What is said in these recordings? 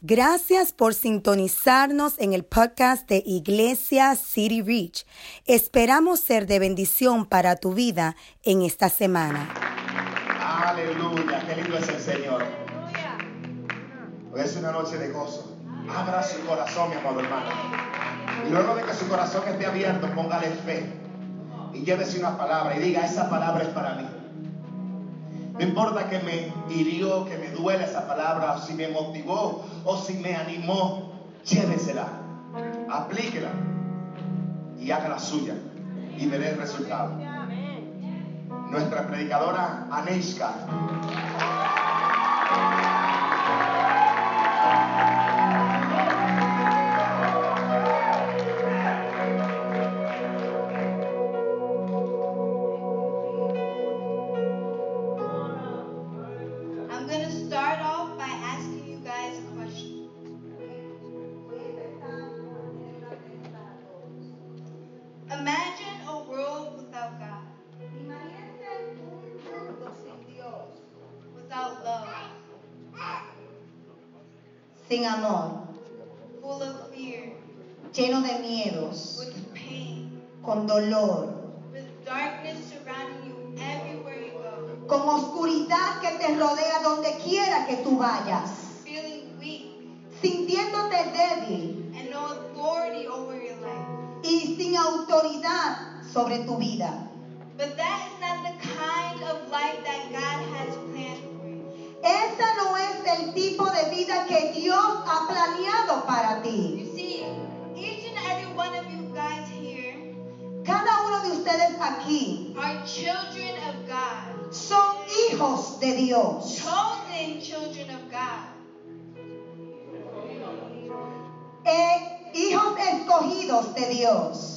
Gracias por sintonizarnos en el podcast de Iglesia City Reach. Esperamos ser de bendición para tu vida en esta semana. Aleluya, qué lindo es el Señor. Hoy es una noche de gozo. Abra su corazón, mi amado hermano. Y luego de que su corazón esté abierto, póngale fe. Y llévese una palabra y diga, esa palabra es para mí. No importa que me hirió, que me duele esa palabra, si me motivó, o si me animó, llévesela, aplíquela y haga la suya y veré el resultado. Nuestra predicadora Aneshka. Sin amor, full of fear, lleno de miedos, with pain, con dolor, with darkness surrounding you everywhere you go, con oscuridad que te rodea donde quiera que tú vayas, feeling weak sintiéndote débil and no authority over your life. y sin autoridad sobre tu vida. But that tipo de vida que Dios ha planeado para ti. You see, each and every one of you guys here Cada uno de ustedes aquí are children of God, son hijos de Dios, chosen children of God. eh, hijos escogidos de Dios.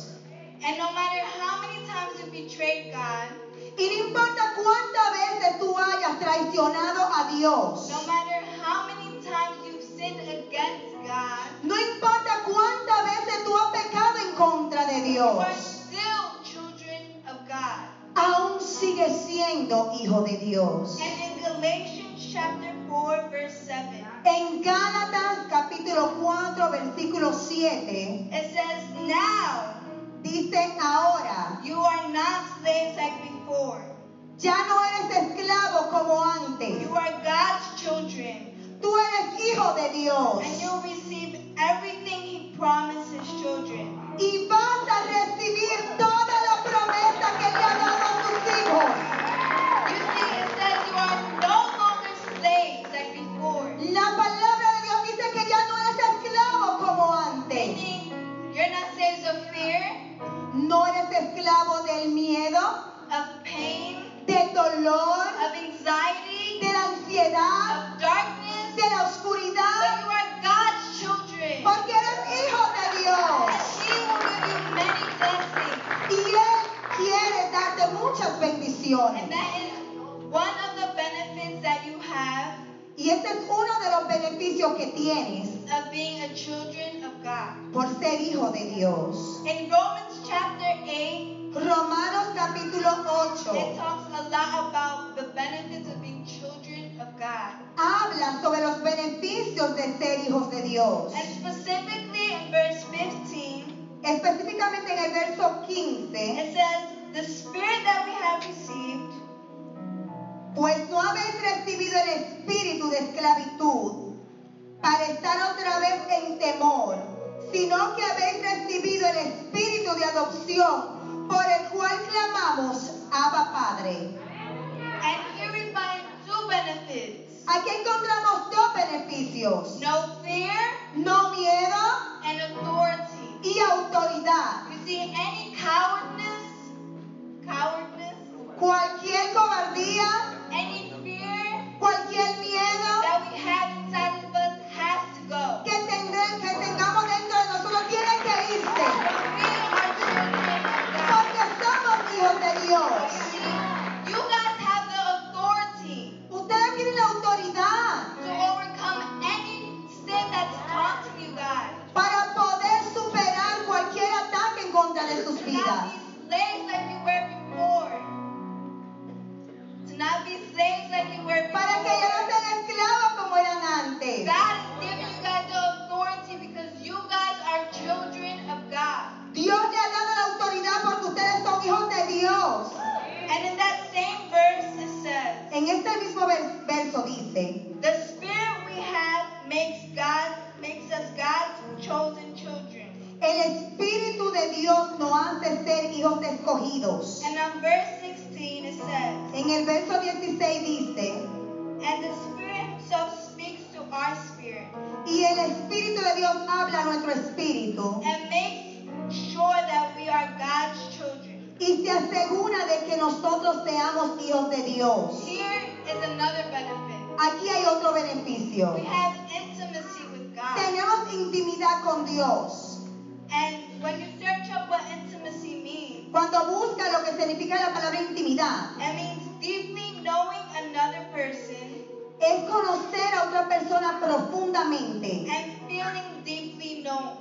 And no matter how many times you betrayed God, Y no importa cuántas veces tú hayas traicionado a Dios. no matter No importa cuántas veces tú has pecado en contra de Dios, aún sigues siendo hijo de Dios. And in Galatians chapter 4, verse 7, En Gálatas capítulo 4 versículo 7 it says, Now dice ahora, you are not slaves de ser hijos de Dios. And specifically in verse 15, Específicamente en el verso 15. it says, The spirit that we have received Pues no habéis recibido el espíritu de esclavitud para estar otra vez en temor, sino que habéis recibido el espíritu de adopción por el cual clamamos Abba Padre. And here we find two benefits Aquí encontramos dos beneficios, no fear no escogidos. And on verse 16 it says, En el verso 16 dice, And the Spirit Himself speaks to our spirit y el Espíritu de Dios habla a nuestro espíritu and makes sure that we are God's children. y se asegura de que nosotros seamos hijos de Dios. Here is another benefit. Aquí hay otro beneficio. We have intimacy with God. Tenemos intimidad con Dios. And Cuando busca lo que significa la palabra intimidad, it means deeply knowing another person es conocer a otra persona profundamente and feeling deeply known.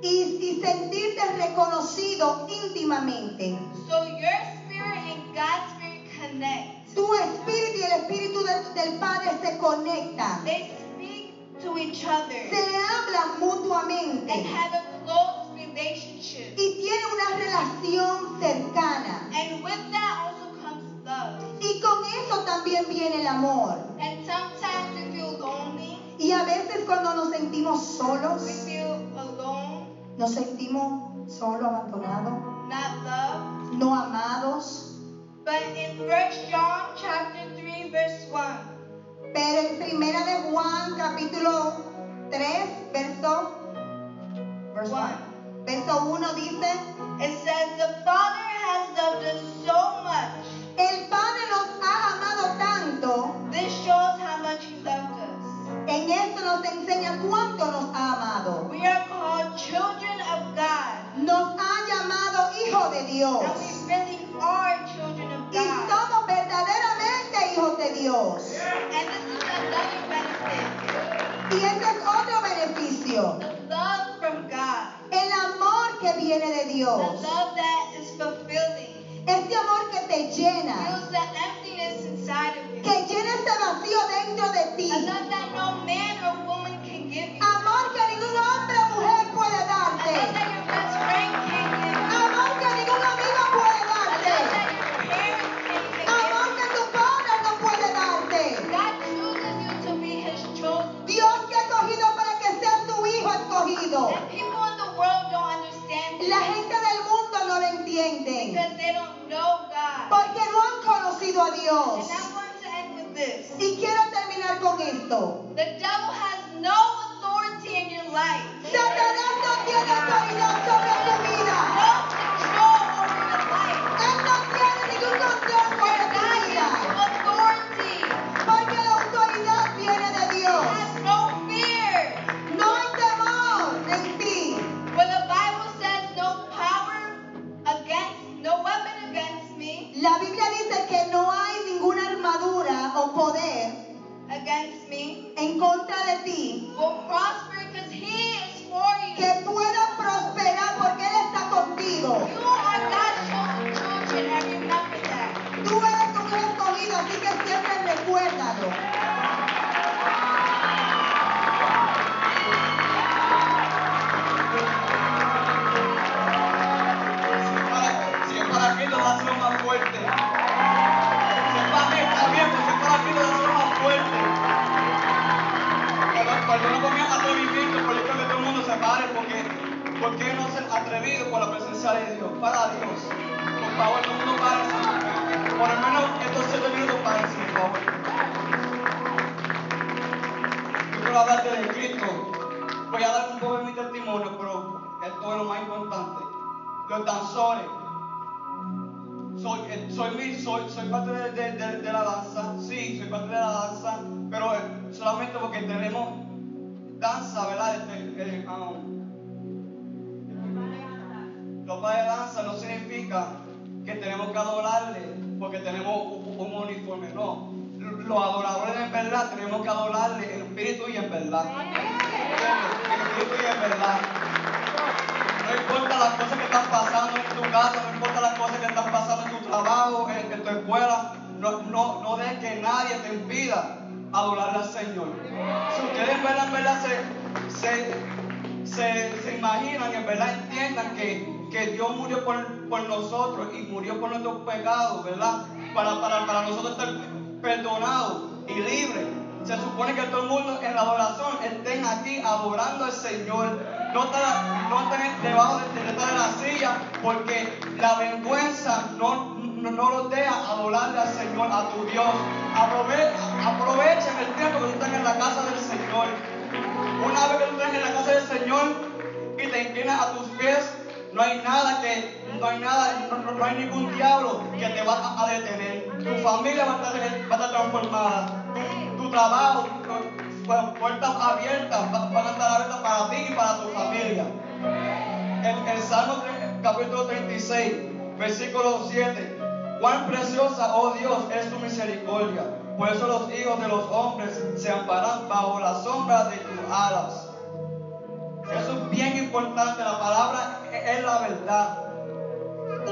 y, y sentirte reconocido íntimamente. So your spirit and God's spirit connect. Tu espíritu y el espíritu de- del Padre se conectan. They speak to each other Se hablan and mutuamente have a relationship. y tienen una relación cercana. And with that also comes love. Y con eso también viene el amor. And sometimes we feel lonely, Y a veces cuando nos sentimos we solos, feel alone, nos sentimos solos, abandonados, not loved. no amados. But in 1 John chapter 3 verse 1, Pero en primera de Juan capítulo 3, verso, verso, One. Verso 1 dice, it says, The Father has loved us so much. el Padre nos ha amado tanto, This shows how much He loved us. en esto nos enseña cuánto nos ha amado. We are called children of God. Nos ha llamado hijo de Dios. Dios. Dios. And I'm going to end with this. Y quiero terminar con esto. The devil has no authority in your life. ¿Por qué no ser atrevido por la presencia de Dios? Para Dios. Por favor, el mundo párese. Por lo menos estos siete minutos párese, por favor. Yo quiero hablarte de Cristo. Voy a dar un poco de mi testimonio, pero esto es lo más importante. Los danzores. Soy, eh, soy, soy, soy parte de, de- de- la danza, sí, soy parte de la danza, pero eh, solamente porque tenemos danza, ¿verdad? Este, eh, um, ropa de danza no significa que tenemos que adorarle porque tenemos un, un uniforme, no. Los adoradores en verdad tenemos que adorarle en espíritu y en verdad. En espíritu y en verdad. No importa las cosas que están pasando en tu casa, no importa las cosas que están pasando en tu trabajo, en, en tu escuela, no, no, no dejes que nadie te impida adorarle al Señor. Si ustedes en verdad, en verdad se, se, se, se imaginan, en verdad entiendan que, que Dios murió por, por nosotros y murió por nuestros pecados, ¿verdad? Para, para, para nosotros estar perdonados y libres. Se supone que todo el mundo en la adoración estén aquí adorando. al Señor. No estar, no debajo de, de, de la silla porque la vergüenza no, no, no los deja adorarle al Señor, a tu Dios. Aprove, aprovechen el tiempo que tú estás en la casa del Señor. Una vez que tú estás en la casa del Señor y te inclinas a tus pies, no hay nada que, no hay nada, no, no, hay ningún diablo que te va a, detener. Tu familia va a estar, va a estar transformada. Tu, trabajo, tu, puertas abiertas, van a estar abiertas para ti y para tu familia. El, el Salmo 3, capítulo 36, versículo 7. Cuán preciosa, oh Dios, es tu misericordia. Por eso los hijos de los hombres se amparan bajo la sombra de tus alas. Eso es bien importante. La palabra es la verdad.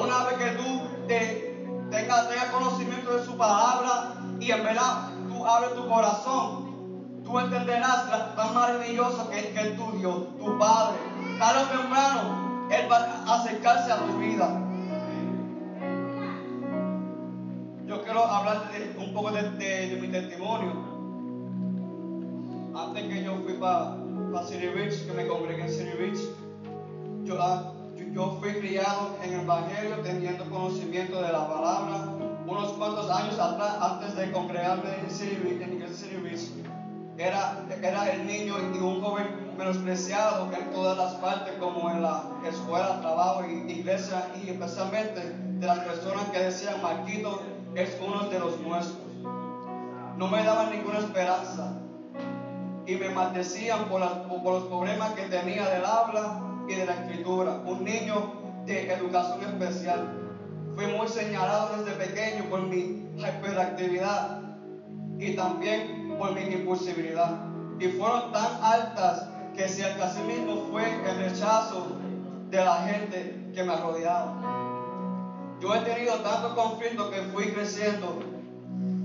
Una vez que tú te, tengas, tengas conocimiento de su palabra y en verdad tú abres tu corazón, tú entenderás la, tan maravilloso que, que es tu Dios, tu Padre. Tarde o temprano, Él va a acercarse a tu vida. Yo quiero hablar de, un poco de, mi testimonio. Antes que yo fui para pa City Beach, que me congregué en City Beach, yo, yo, fui criado en el Evangelio teniendo conocimiento de la palabra. Unos cuantos años atrás, antes de congregarme en City Beach, era, era el niño y un joven menospreciado en todas las partes, como en la escuela, trabajo iglesia, y especialmente de las personas que decían, Marquito es uno de los nuestros. No me daban ninguna esperanza y me maldecían por, los problemas que tenía del habla y de la escritura. Un niño de educación especial. Fui muy señalado desde pequeño por mi hiperactividad y también por mi impulsividad. Y fueron tan altas que si el mismo fue el rechazo de la gente que me rodeaba. Yo he tenido tantos conflictos que fui creciendo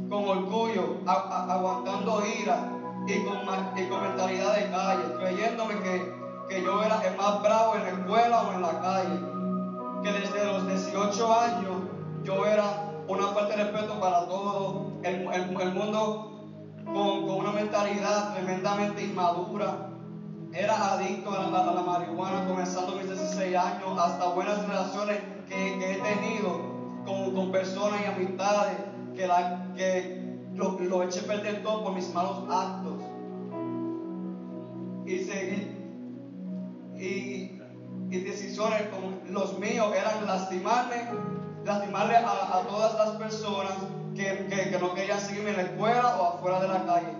con orgullo, aguantando ira y con, y con, mentalidad de calle, creyéndome que, que yo era el más bravo en la escuela o en la calle. Que desde los 18 años yo era una falta de respeto para todo el, el, mundo con, con, una mentalidad tremendamente inmadura. Era adicto a la, a la marihuana comenzando mis 16 años, hasta buenas relaciones que, que he tenido con, con, personas y amistades que, la, que lo, lo, eché perder todo por mis malos actos. Y, seguí, y, y decisiones como los míos eran lastimarme, lastimarle a, a todas las personas que, que, no querían seguirme en la escuela o afuera de la calle.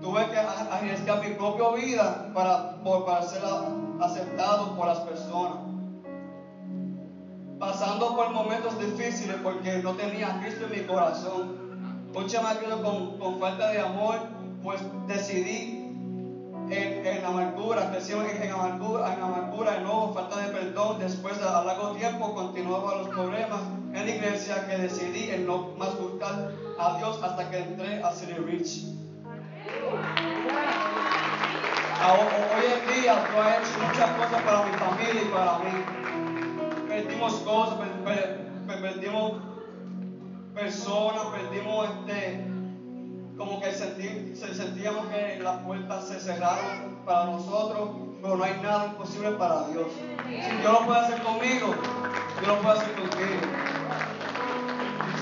Tuve que arriesgar mi propia vida para, para ser aceptado por las personas pasando por momentos difíciles porque no tenía Cristo en mi corazón. Un chamaquito con, con falta de amor, pues decidí en, en amargura, crecí en, amargura, en amargura, nuevo, falta de perdón. Después de a largo tiempo continuaba los problemas en la iglesia que decidí en no más buscar a Dios hasta que entré a City Rich. Hoy en día Dios ha hecho muchas cosas para mi familia y para mí perdimos cosas, perdimos personas, perdimos este, como que sentí, sentíamos que las puertas se cerraron para nosotros, pero no hay nada imposible para Dios. Si Dios lo puede hacer conmigo, Dios lo puede hacer contigo.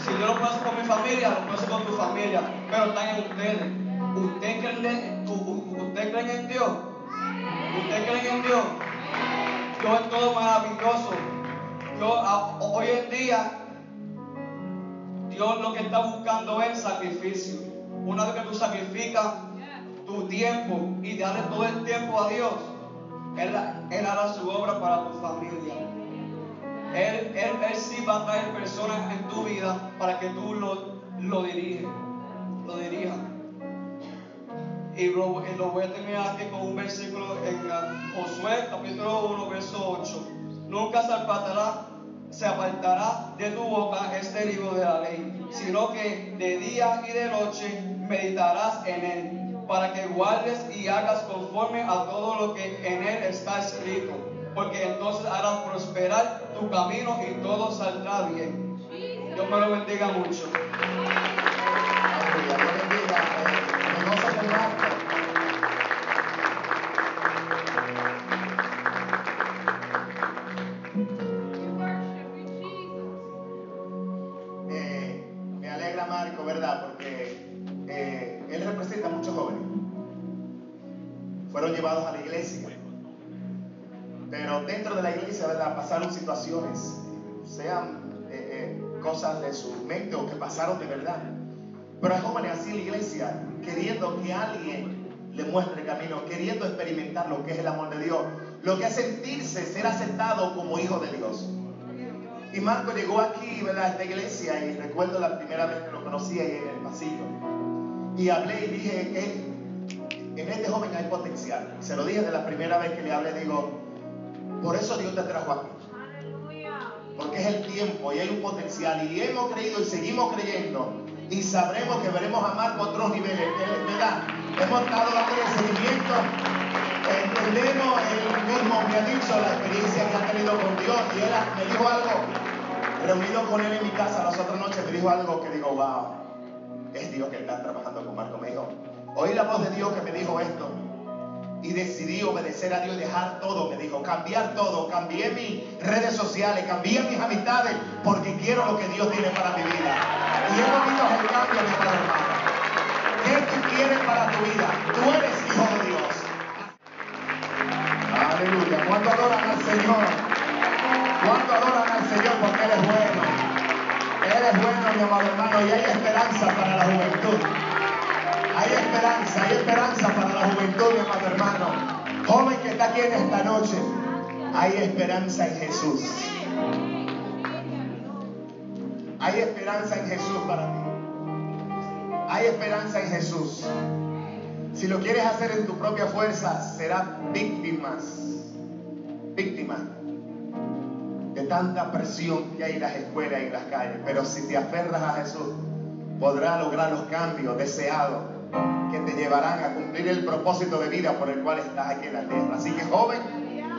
Si Dios lo puede hacer con mi familia, lo puede hacer con tu familia, pero está en ustedes. ¿Usted creen, ¿Usted creen en Dios? ¿Usted cree en Dios? Dios es todo maravilloso. Yo, hoy en día, Dios lo que está buscando es sacrificio. Una vez que tú sacrificas tu tiempo y darle todo el tiempo a Dios, Él, hará su obra para tu familia. Él, sí va a traer personas en tu vida para que tú lo, lo diriges, lo dirijas. Y lo, voy a terminar aquí con un versículo en Josué capítulo 1, verso 8. Nunca se se apartará de tu boca este libro de la ley, sino que de día y de noche meditarás en él, para que guardes y hagas conforme a todo lo que en él está escrito, porque entonces harás prosperar tu camino y todo saldrá bien. Dios me lo bendiga mucho. ¿Verdad? Pasaron situaciones, sean eh, eh, cosas de su mente o que pasaron de verdad. Pero hay jóvenes así en la iglesia, queriendo que alguien le muestre el camino, queriendo experimentar lo que es el amor de Dios, lo que es sentirse, ser aceptado como hijo de Dios. Y Marco llegó aquí, ¿verdad? A esta iglesia y recuerdo la primera vez que lo conocí ahí en el pasillo. Y hablé y dije que en este joven hay potencial. Se lo dije de la primera vez que le hablé, digo, por eso Dios te trajo aquí. Porque es el tiempo y hay un potencial. Y hemos creído y seguimos creyendo. Y sabremos que veremos a Marco a otros niveles. ¿Verdad? Hemos estado dando seguimiento. Entendemos, él mismo me ha dicho la experiencia que ha tenido con Dios. Y él me dijo algo, reunido con él en mi casa las otras noches, me dijo algo que digo, wow, es Dios que está trabajando con Marco. Me dijo, oí la voz de Dios que me dijo esto y decidí obedecer a Dios y dejar todo, me dijo, cambiar todo, cambié mis redes sociales, cambié mis amistades, porque quiero lo que Dios tiene para mi vida. Y hemos visto el cambio, mi hermano. ¿Qué quieres para tu vida? Tú eres hijo de Dios. Aleluya. ¿Cuánto adoran al Señor? ¿Cuánto adoran al Señor? Porque Él es bueno. Él es bueno, mi amado hermano, y hay esperanza para la juventud. Hay esperanza, hay esperanza para la juventud, mi amado hermano. Joven que está aquí en esta noche, hay esperanza en Jesús. Hay esperanza en Jesús para ti. Hay esperanza en Jesús. Si lo quieres hacer en tu propia fuerza, serás víctimas, víctima de tanta presión que hay en las escuelas y en las calles. Pero si te aferras a Jesús, podrás lograr los cambios deseados que te llevarán a cumplir el propósito de vida por el cual estás aquí en la tierra. Así que joven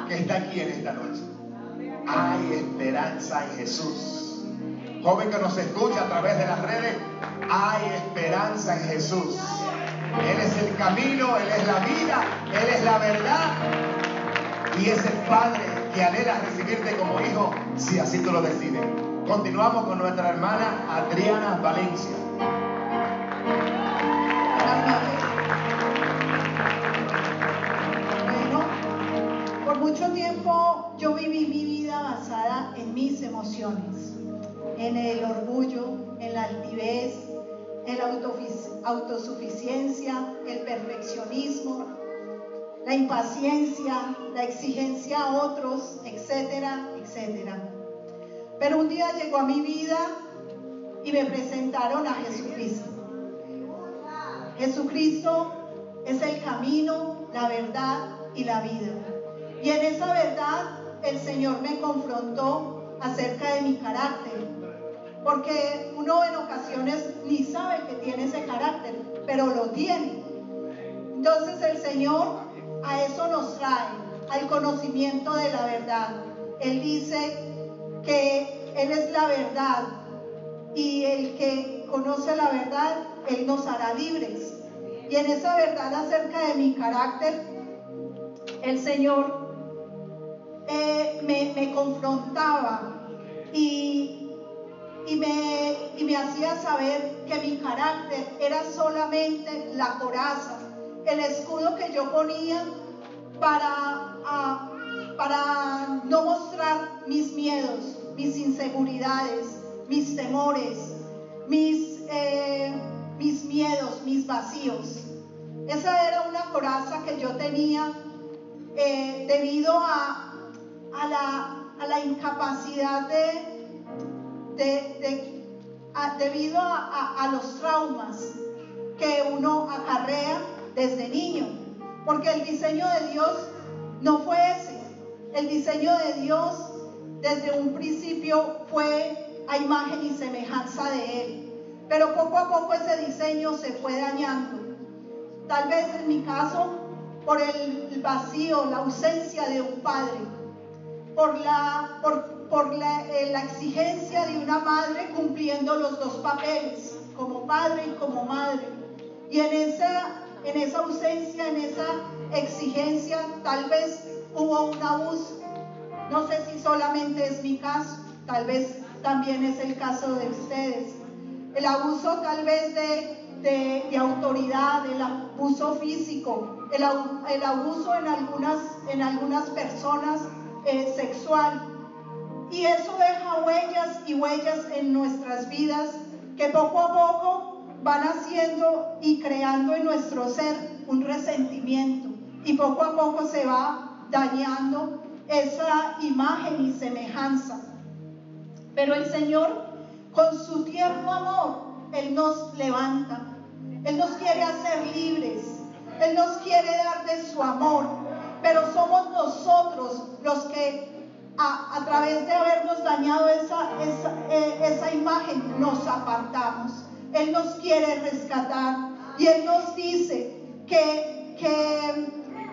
que está aquí en esta noche, hay esperanza en Jesús. Joven que nos escucha a través de las redes, hay esperanza en Jesús. Él es el camino, Él es la vida, Él es la verdad. Y es el Padre que anhela recibirte como hijo si así tú lo decides. Continuamos con nuestra hermana Adriana Valencia. Mucho tiempo yo viví mi vida basada en mis emociones, en el orgullo, en la altivez, en la autosuficiencia, el perfeccionismo, la impaciencia, la exigencia a otros, etcétera, etcétera. Pero un día llegó a mi vida y me presentaron a Jesucristo. Jesucristo es el camino, la verdad y la vida. Y en esa verdad el Señor me confrontó acerca de mi carácter. Porque uno en ocasiones ni sabe que tiene ese carácter, pero lo tiene. Entonces el Señor a eso nos trae, al conocimiento de la verdad. Él dice que Él es la verdad y el que conoce la verdad, Él nos hará libres. Y en esa verdad acerca de mi carácter, el Señor eh, me, confrontaba y, y, me, y me hacía saber que mi carácter era solamente la coraza, el escudo que yo ponía para, para no mostrar mis miedos, mis inseguridades, mis temores, mis, eh, mis miedos, mis vacíos. Esa era una coraza que yo tenía eh, debido a, la, incapacidad de, de, debido a, los traumas que uno acarrea desde niño. Porque el diseño de Dios no fue ese. El diseño de Dios desde un principio fue a imagen y semejanza de Él. Pero poco a poco ese diseño se fue dañando. Tal vez en mi caso, por el vacío, la ausencia de un padre por la, por, eh, la, exigencia de una madre cumpliendo los dos papeles, como padre y como madre. Y en esa, en esa ausencia, en esa exigencia, tal vez hubo un abuso. No sé si solamente es mi caso, tal vez también es el caso de ustedes. El abuso tal vez de, de, autoridad, el abuso físico, el abuso en algunas, en algunas personas eh, sexual. Y eso deja huellas y huellas en nuestras vidas que poco a poco van haciendo y creando en nuestro ser un resentimiento. Y poco a poco se va dañando esa imagen y semejanza. Pero el Señor, con su tierno amor, Él nos levanta. Él nos quiere hacer libres. Él nos quiere dar de su amor. Pero somos nosotros los que a, través de habernos dañado esa, esa, eh, esa imagen nos apartamos. Él nos quiere rescatar. Y Él nos dice que, que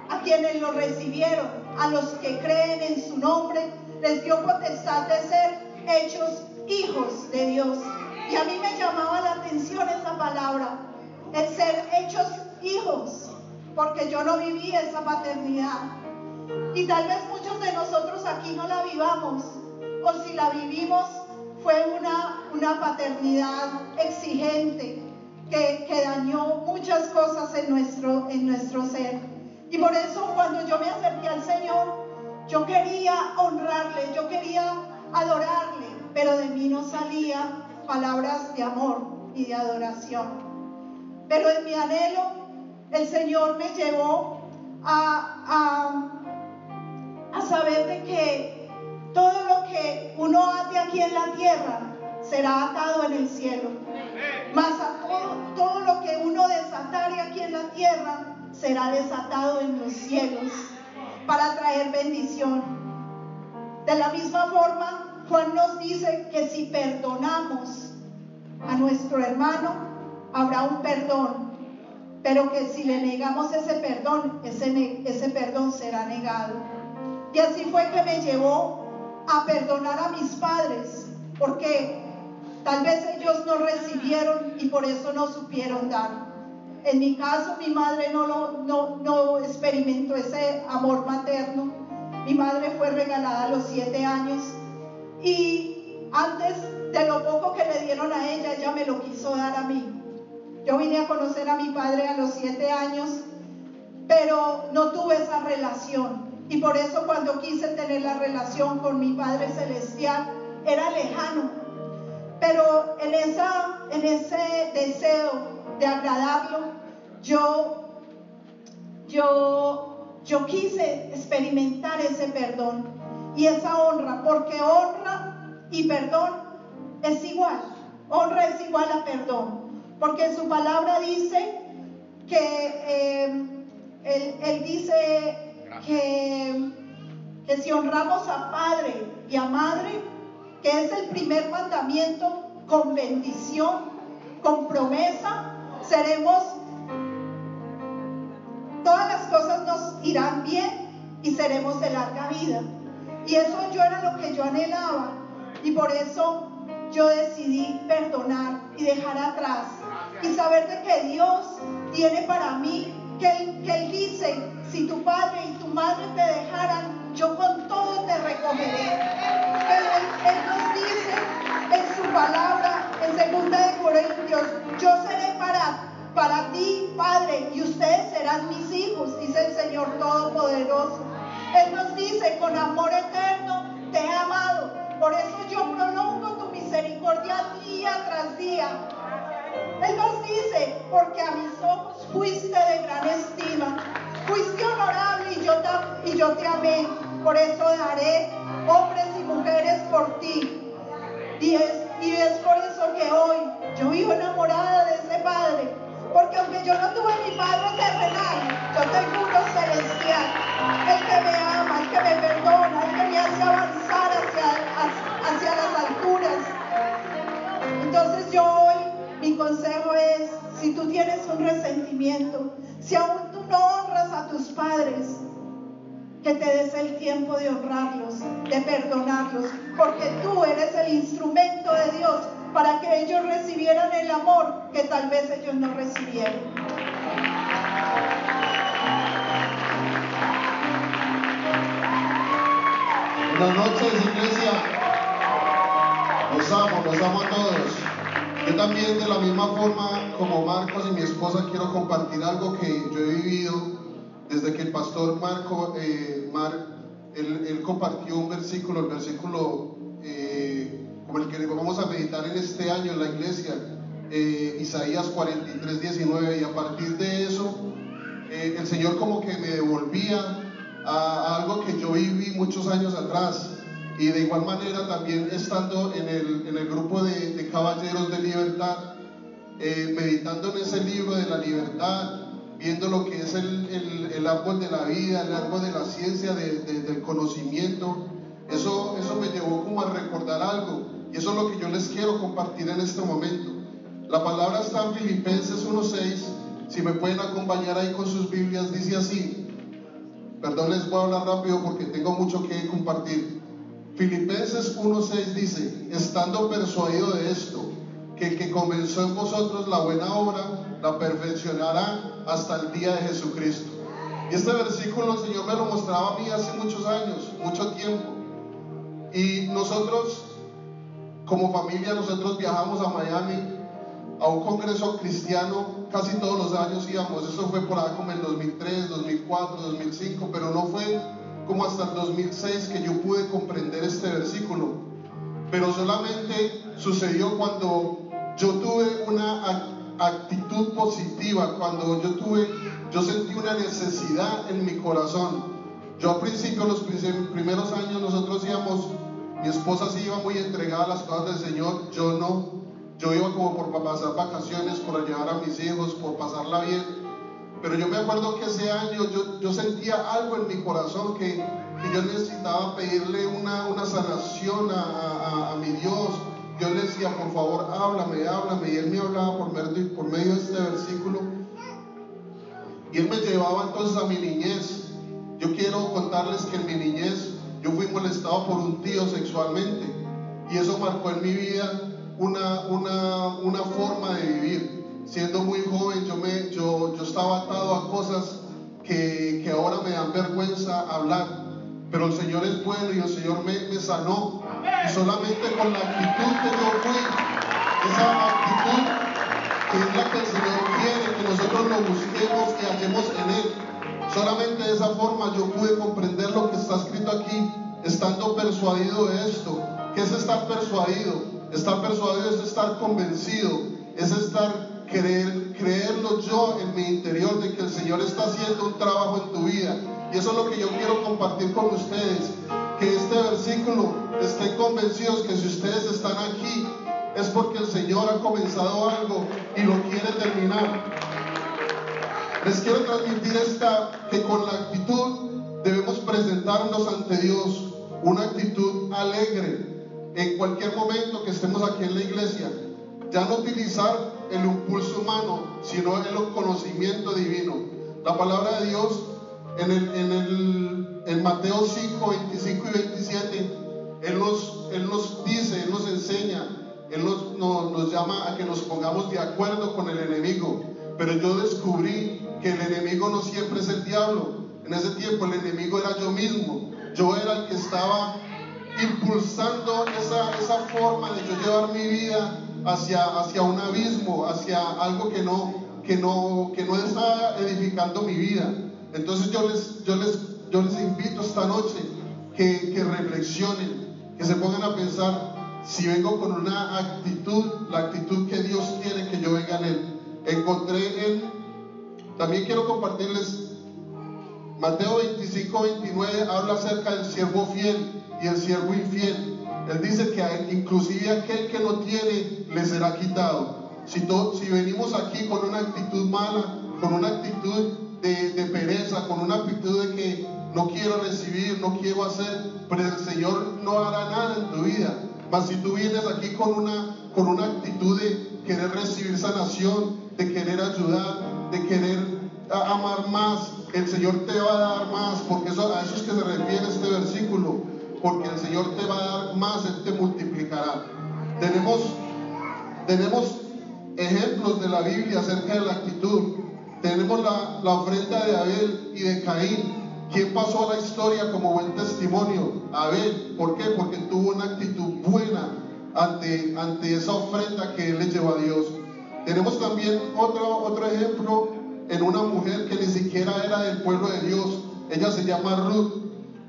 a quienes lo recibieron, a los que creen en su nombre, les dio potestad de ser hechos hijos de Dios. Y a mí me llamaba la atención esa palabra, el ser hechos hijos, porque yo no viví esa paternidad. Y tal vez muchos de nosotros aquí no la vivamos, o si la vivimos fue una, una paternidad exigente que, que dañó muchas cosas en nuestro, en nuestro ser. Y por eso cuando yo me acerqué al Señor, yo quería honrarle, yo quería adorarle, pero de mí no salían palabras de amor y de adoración. Pero en mi anhelo, el Señor me llevó a, a, saber de que todo lo que uno ate aquí en la tierra será atado en el cielo. Mas a todo, todo lo que uno desatare aquí en la tierra será desatado en los cielos para traer bendición. De la misma forma, Juan nos dice que si perdonamos a nuestro hermano, habrá un perdón, pero que si le negamos ese perdón, ese, perdón será negado. Y así fue que me llevó a perdonar a mis padres, porque tal vez ellos no recibieron y por eso no supieron dar. En mi caso, mi madre no, no experimentó ese amor materno. Mi madre fue regalada a los siete años y antes de lo poco que le dieron a ella, ella me lo quiso dar a mí. Yo vine a conocer a mi padre a los siete años, pero no tuve esa relación. Y por eso cuando quise tener la relación con mi Padre Celestial, era lejano. Pero en, esa, en ese deseo de agradarlo, yo, yo, yo quise experimentar ese perdón y esa honra, porque honra y perdón es igual. Honra es igual a perdón, porque su palabra dice que eh, él, él dice que, que si honramos a padre y a madre, que es el primer mandamiento con bendición, con promesa, seremos, todas las cosas nos irán bien y seremos de larga vida. Y eso yo era lo que yo anhelaba. Y por eso yo decidí perdonar y dejar atrás. Y saber de que Dios tiene para mí, que Él, que él dice, si tu padre y tu madre te dejaran, yo con todo te recogeré. Él- él nos dice en su palabra, en segunda de Corintios, yo seré para, para ti, Padre, y ustedes serán mis hijos, dice el Señor Todopoderoso. Él nos dice, con amor eterno te he amado, por eso yo prolongo tu misericordia día tras día. Él nos dice, porque a mis ojos fuiste de gran estima, fuiste honorable y yo te, amé, por eso daré hombres y mujeres por ti. Y es, y es por eso que hoy yo vivo enamorada de ese Padre, porque aunque yo no tuve mi Padre terrenal, yo tengo uno celestial, el que me ama, el que me perdona, el que me hace avanzar hacia, las alturas. Entonces yo hoy, mi consejo es, si tú tienes un resentimiento, si aún tú no honras a tus padres, que te des el tiempo de honrarlos, de perdonarlos, porque tú eres el instrumento de Dios para que ellos recibieran el amor que tal vez ellos no recibieron. Buenas noches, iglesia. Los amo, los amo a todos. Yo también de la misma forma como Marcos y mi esposa quiero compartir algo que yo he vivido desde que el pastor Marco, eh, Mar, él, compartió un versículo, el versículo eh, como el que vamos a meditar en este año en la iglesia, eh, Isaías 43, 19, y a partir de eso eh, el Señor como que me devolvía a, algo que yo viví muchos años atrás. Y de igual manera también estando en el, en el grupo de, Caballeros de Libertad, eh, meditando en ese libro de la libertad, viendo lo que es el, el, árbol de la vida, el árbol de la ciencia, de, de, del conocimiento, eso, eso me llevó como a recordar algo. Y eso es lo que yo les quiero compartir en este momento. La palabra está en Filipenses 1.6. Si me pueden acompañar ahí con sus Biblias, dice así. Perdón, les voy a hablar rápido porque tengo mucho que compartir. Filipenses 1.6 dice, estando persuadido de esto, que el que comenzó en vosotros la buena obra, la perfeccionará hasta el día de Jesucristo. Y este versículo el Señor me lo mostraba a mí hace muchos años, mucho tiempo. Y nosotros, como familia, nosotros viajamos a Miami a un congreso cristiano, casi todos los años íbamos, eso fue por ahí como en 2003, 2004, 2005, pero no fue como hasta el 2006 que yo pude comprender este versículo. Pero solamente sucedió cuando yo tuve una actitud positiva, cuando yo tuve, yo sentí una necesidad en mi corazón. Yo al principio, los primeros años, nosotros íbamos, mi esposa sí iba muy entregada a las cosas del Señor, yo no. Yo iba como por pasar vacaciones, por llevar a mis hijos, por pasarla bien. Pero yo me acuerdo que ese año yo, sentía algo en mi corazón que, yo necesitaba pedirle una, una sanación a, a, a, mi Dios. Yo le decía, por favor, háblame, háblame. Y él me hablaba por medio, por medio de este versículo. Y él me llevaba entonces a mi niñez. Yo quiero contarles que en mi niñez yo fui molestado por un tío sexualmente. Y eso marcó en mi vida una, una, una forma de vivir. Siendo muy joven yo, me, yo, yo estaba atado a cosas que, que ahora me dan vergüenza hablar. Pero el Señor es bueno y el Señor me, me sanó. Y solamente con la actitud que yo fui, esa actitud que es la que el Señor quiere, que nosotros lo busquemos y hallemos en Él. Solamente de esa forma yo pude comprender lo que está escrito aquí, estando persuadido de esto. ¿Qué es estar persuadido? Estar persuadido es estar convencido, es estar creer, creerlo yo en mi interior de que el Señor está haciendo un trabajo en tu vida. Y eso es lo que yo quiero compartir con ustedes. Que este versículo estén convencidos que si ustedes están aquí es porque el Señor ha comenzado algo y lo quiere terminar. Les quiero transmitir esta que con la actitud debemos presentarnos ante Dios, una actitud alegre, en cualquier momento que estemos aquí en la iglesia, ya no utilizar el impulso humano, sino el conocimiento divino. La palabra de Dios en, el, Mateo 5, 25 y 27, Él nos, él nos dice, Él nos enseña, Él nos, nos llama a que nos pongamos de acuerdo con el enemigo. Pero yo descubrí que el enemigo no siempre es el diablo. En ese tiempo el enemigo era yo mismo. Yo era el que estaba impulsando esa, esa forma de yo llevar mi vida hacia, hacia un abismo, hacia algo que no, que, no, que no está edificando mi vida. Entonces yo les, yo les, yo les invito esta noche que, que reflexionen, que se pongan a pensar si vengo con una actitud, la actitud que Dios quiere que yo venga en Él. Encontré en, también quiero compartirles, Mateo 25, 29 habla acerca del siervo fiel y el siervo infiel. Él dice que inclusive aquel que no tiene le será quitado. Si, si venimos aquí con una actitud mala, con una actitud de, de, pereza, con una actitud de que no quiero recibir, no quiero hacer, pero el Señor no hará nada en tu vida. Mas si tú vienes aquí con una, con una actitud de querer recibir sanación, de querer ayudar, de querer amar más, el Señor te va a dar más, porque eso, a eso es que se refiere este versículo porque el Señor te va a dar más, Él te multiplicará. Tenemos, tenemos ejemplos de la Biblia acerca de la actitud. Tenemos la, la ofrenda de Abel y de Caín. ¿Quién pasó a la historia como buen testimonio? Abel. ¿Por qué? Porque tuvo una actitud buena ante, ante esa ofrenda que él le llevó a Dios. Tenemos también otro, otro ejemplo en una mujer que ni siquiera era del pueblo de Dios. Ella se llama Ruth,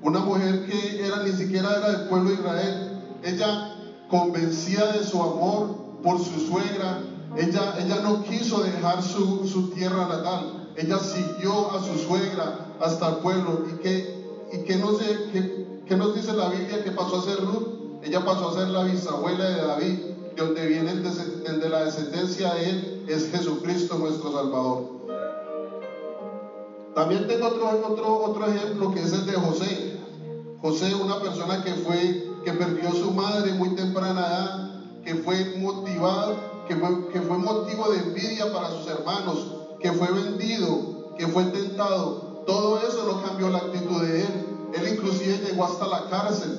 una mujer que era, ni siquiera era del pueblo de Israel. Ella convencida de su amor por su suegra, ella, ella no quiso dejar su, su tierra natal. Ella siguió a su suegra hasta el pueblo. ¿Y qué, y qué nos, qué, qué nos dice la Biblia que pasó a ser Ruth? Ella pasó a ser la bisabuela de David, de donde viene el de, el de la descendencia de él, es Jesucristo nuestro Salvador. También tengo otro, otro, otro ejemplo que es el de José. José, una persona que fue, que perdió su madre muy temprana edad, que fue motivado, que fue, que fue motivo de envidia para sus hermanos, que fue vendido, que fue tentado. Todo eso no cambió la actitud de él. Él inclusive llegó hasta la cárcel.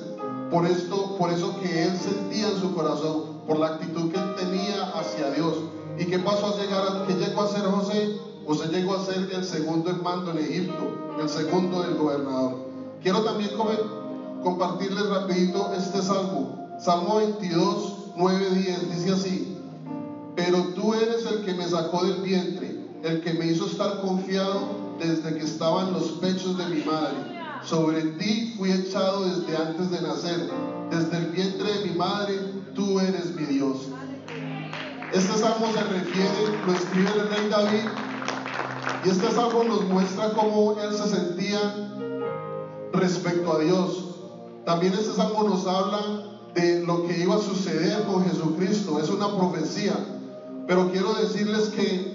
Por esto, por eso que él sentía en su corazón, por la actitud que él tenía hacia Dios. ¿Y qué pasó a llegar a, qué llegó a ser José? José llegó a ser el segundo en en Egipto, el segundo del gobernador. Quiero también compartirles rapidito este salmo. Salmo 22, 9, 10. Dice así, pero tú eres el que me sacó del vientre, el que me hizo estar confiado desde que estaba en los pechos de mi madre. Sobre ti fui echado desde antes de nacer. Desde el vientre de mi madre, tú eres mi Dios. Este salmo se refiere, lo escribe el rey David, y este salmo nos muestra cómo él se sentía respecto a Dios. También este salmo nos habla de lo que iba a suceder con Jesucristo. Es una profecía. Pero quiero decirles que,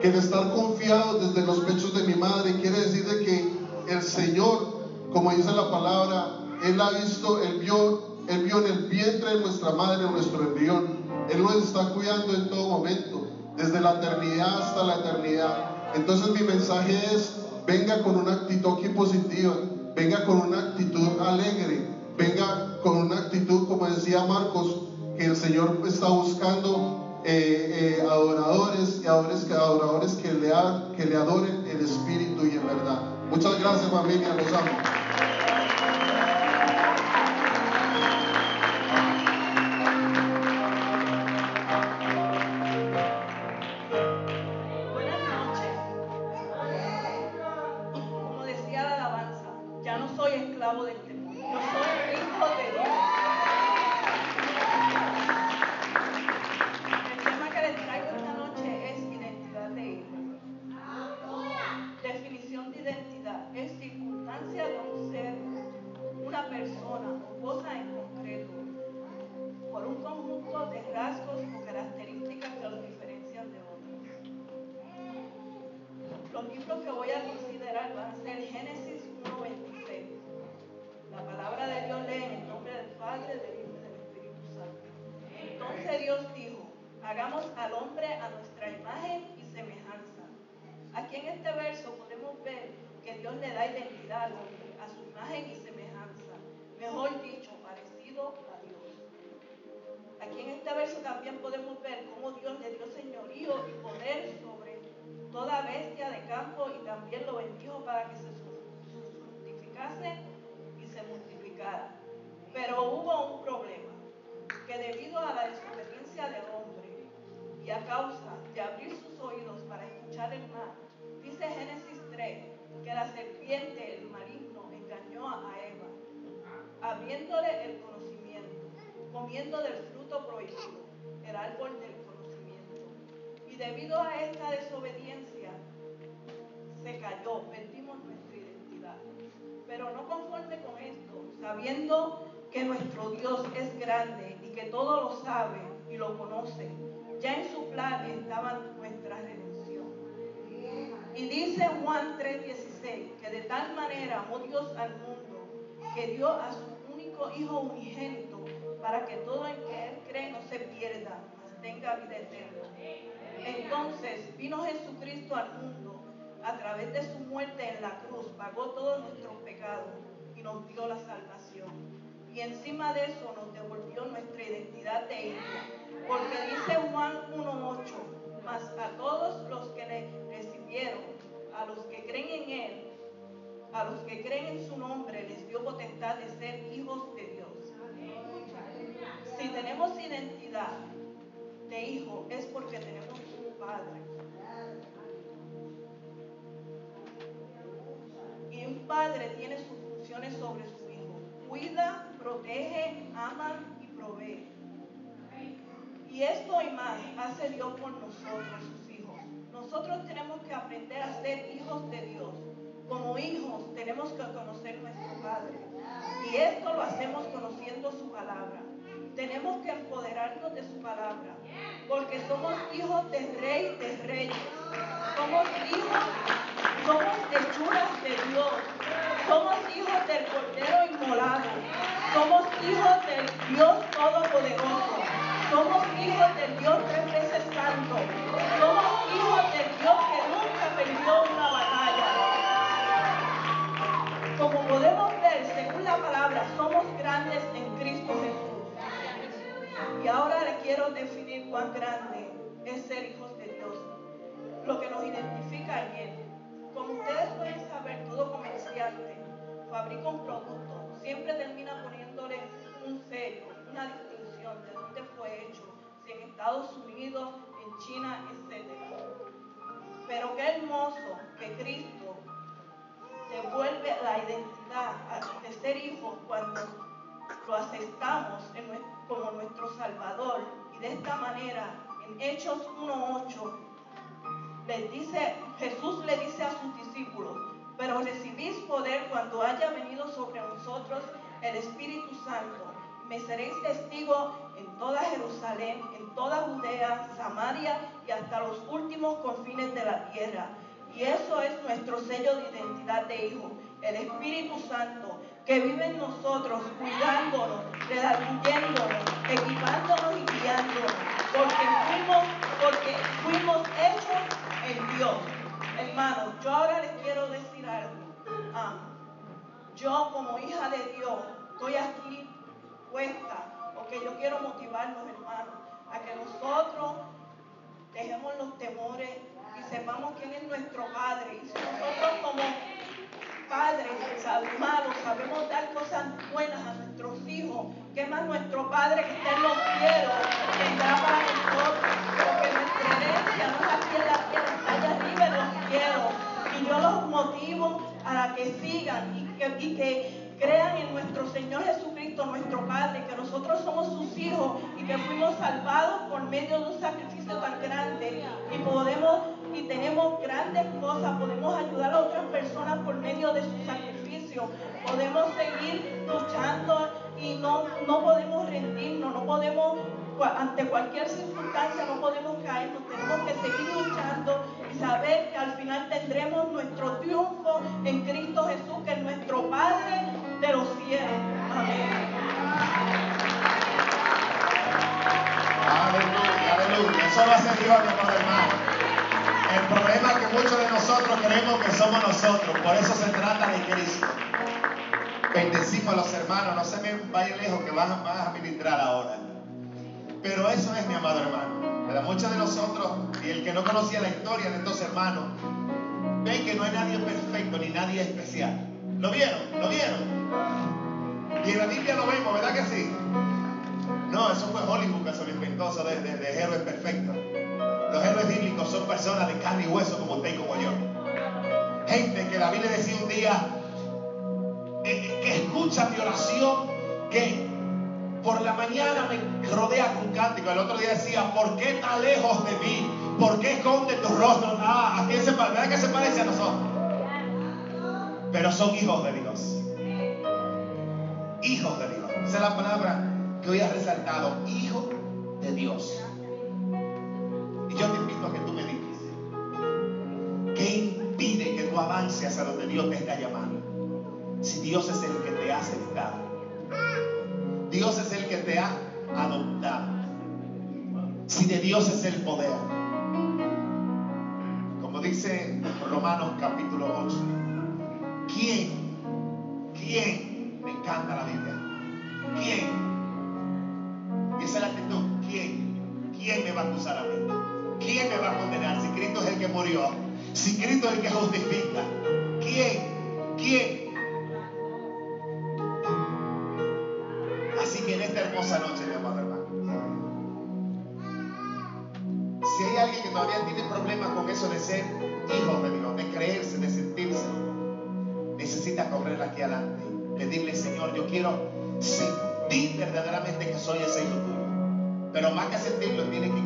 que el estar confiado desde los pechos de mi madre quiere decir de que el Señor, como dice la palabra, Él ha visto, Él vio, Él vio en el vientre de nuestra madre, nuestro embrión. Él nos está cuidando en todo momento, desde la eternidad hasta la eternidad. Entonces mi mensaje es, venga con una actitud aquí positiva, venga con una actitud alegre, venga con una actitud, como decía Marcos, que el Señor está buscando eh, eh, adoradores y adoradores que, le, que le adoren en espíritu y en verdad. Muchas gracias familia, los amo. Esclavo del abriéndole el conocimiento, comiendo del fruto prohibido, el árbol del conocimiento. Y debido a esta desobediencia, se cayó, perdimos nuestra identidad. Pero no conforme con esto, sabiendo que nuestro Dios es grande y que todo lo sabe y lo conoce, ya en su plan estaba nuestra redención. Y dice Juan 3:16 que de tal manera amó Dios al mundo que dio a su Hijo unigénito para que todo el que Él cree no se pierda, mas tenga vida eterna. Entonces vino Jesucristo al mundo a través de su muerte en la cruz, pagó todos nuestros pecados y nos dio la salvación. Y encima de eso nos devolvió nuestra identidad de hijo. Porque dice Juan 1.8, mas a todos los que le recibieron, a los que creen en Él, a los que creen en su nombre, les dio potestad de ser hijos de Dios. Si tenemos identidad de hijo es porque tenemos un padre. Y un padre tiene sus funciones sobre su hijo. Cuida, protege, ama y provee. Y esto y más hace Dios por nosotros, sus hijos. Nosotros tenemos que aprender a ser hijos de Dios. Como hijos tenemos que conocer nuestro Padre. Y esto lo hacemos conociendo su palabra. Tenemos que empoderarnos de su palabra. Porque somos hijos del rey de reyes. Somos hijos, somos hechuras de Dios. Somos hijos del Cordero inmolado. Somos hijos del Dios Todopoderoso. Somos hijos del Dios tres veces santo. Somos hijos del Dios que nunca perdió una Y ahora le quiero definir cuán grande es ser hijos de Dios. Lo que nos identifica en Él. Como ustedes pueden saber, todo comerciante fabrica un producto, siempre termina poniéndole un sello, una distinción de dónde fue hecho, si en Estados Unidos, en China, etc. Pero qué hermoso que Cristo devuelve la identidad de ser hijos cuando lo aceptamos como nuestro Salvador. Y de esta manera, en Hechos 1.8, les dice, Jesús le dice a sus discípulos, pero recibís poder cuando haya venido sobre nosotros el Espíritu Santo. Me seréis testigos en toda Jerusalén, en toda Judea, Samaria y hasta los últimos confines de la tierra. Y eso es nuestro sello de identidad de hijo, el Espíritu Santo, que vive en nosotros, cuidándonos, redarguyéndonos, equipándonos y guiándonos, porque fuimos, porque fuimos hechos en Dios. Hermanos, yo ahora les quiero decir algo. Ah, yo como hija de Dios estoy aquí puesta porque yo quiero motivarnos, hermanos, a que nosotros dejemos los temores y sepamos quién es nuestro Padre. Y nosotros como padres, hermanos, sabemos dar cosas buenas a nuestros hijos, ¿qué más nuestro Padre que está en los cielos tendrá para nosotros? Porque nuestra herencia no es aquí en la tierra, está allá arriba en los cielos. Y yo los motivo a que sigan que, y que crean en nuestro Señor Jesucristo, nuestro Padre, que nosotros somos sus hijos y que fuimos salvados por medio de un sacrificio tan grande y podemos y tenemos grandes cosas, podemos ayudar a otras personas por medio de su sacrificio, podemos seguir luchando y no, no podemos rendirnos, no podemos, ante cualquier circunstancia no podemos caernos, tenemos que seguir luchando y saber que al final tendremos nuestro triunfo en Cristo Jesús, que es nuestro Padre de los cielos. Amén. Aleluya, aleluya. Eso lo hace Dios, mi amado hermano. El problema es que muchos de nosotros creemos que somos nosotros. Por eso se trata de Cristo. Bendecimos a los hermanos. No se me vayan lejos que van, a- ministrar ahora. Pero eso es, mi amado hermano. ¿verdad? Muchos de nosotros, y el que no conocía la historia de estos hermanos, ven que no hay nadie perfecto ni nadie especial. ¿Lo vieron? ¿Lo vieron? Y en la Biblia lo vemos, ¿verdad que sí? No, eso fue Hollywood que se lo inventó eso de, de- de héroes perfectos. Los héroes bíblicos son personas de carne y hueso como usted y como yo. Gente que la Biblia decía un día eh, eh, que escucha mi oración, que por la mañana me rodea con cántico. El otro día decía, ¿por qué tan lejos de mí? ¿Por qué esconde tu rostro? Ah, ¿a quién se parece? ¿Verdad que se parece a nosotros? Pero son hijos de Dios. Hijos de Dios. Esa es la palabra que hoy has resaltado. Hijo de Dios. A donde Dios te está llamando? Si Dios es el que te ha aceptado. Dios es el que te ha adoptado. Si de Dios es el poder. Como dice Romanos capítulo 8. ¿Quién? ¿Quién? Me encanta la Biblia. ¿Quién? Y esa es la actitud. ¿Quién? ¿Quién me va a acusar a mí? ¿Quién me va a condenar? Si Cristo es el que murió. Si Cristo es el que justifica. ¿Quién? ¿Quién? Así que en esta hermosa noche, mi amado hermano. Si hay alguien que todavía tiene problemas con eso de ser hijo de Dios, de creerse, de sentirse, necesita correr aquí adelante. Pedirle, Señor, yo quiero sentir verdaderamente que soy ese hijo tuyo. Pero más que sentirlo, tiene que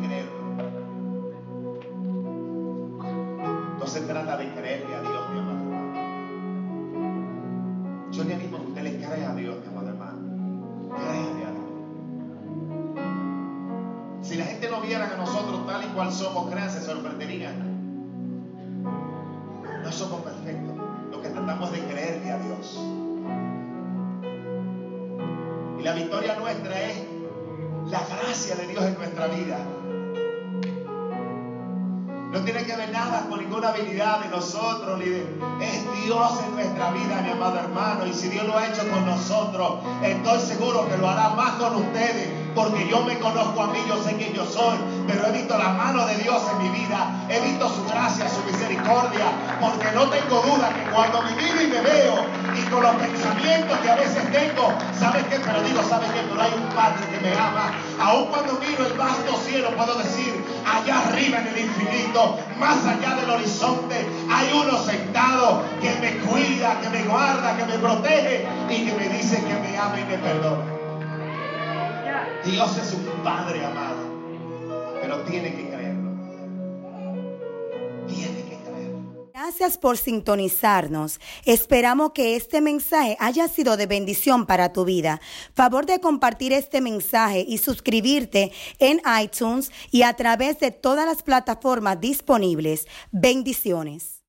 nosotros tal y cual somos, créanse, se sorprenderían. No somos perfectos. Lo que tratamos de creerle a Dios. Y la victoria nuestra es la gracia de Dios en nuestra vida. No tiene que ver nada con ninguna habilidad de nosotros. Es Dios en nuestra vida, mi amado hermano. Y si Dios lo ha hecho con nosotros, estoy seguro que lo hará más con ustedes. Porque yo me conozco a mí, yo sé quién yo soy. Pero he visto la mano de Dios en mi vida. He visto su gracia, su misericordia. Porque no tengo duda que cuando me miro y me veo, y con los pensamientos que a veces tengo, ¿sabes qué? Pero digo, ¿sabes qué? Pero hay un Padre que me ama. Aun cuando miro el vasto cielo, puedo decir, allá arriba en el infinito, más allá del horizonte, hay uno sentado que me cuida, que me guarda, que me protege y que me dice que me ama y me perdona. Dios es un Padre amado, pero tiene que creerlo. Tiene que creerlo. Gracias por sintonizarnos. Esperamos que este mensaje haya sido de bendición para tu vida. Favor de compartir este mensaje y suscribirte en iTunes y a través de todas las plataformas disponibles. Bendiciones.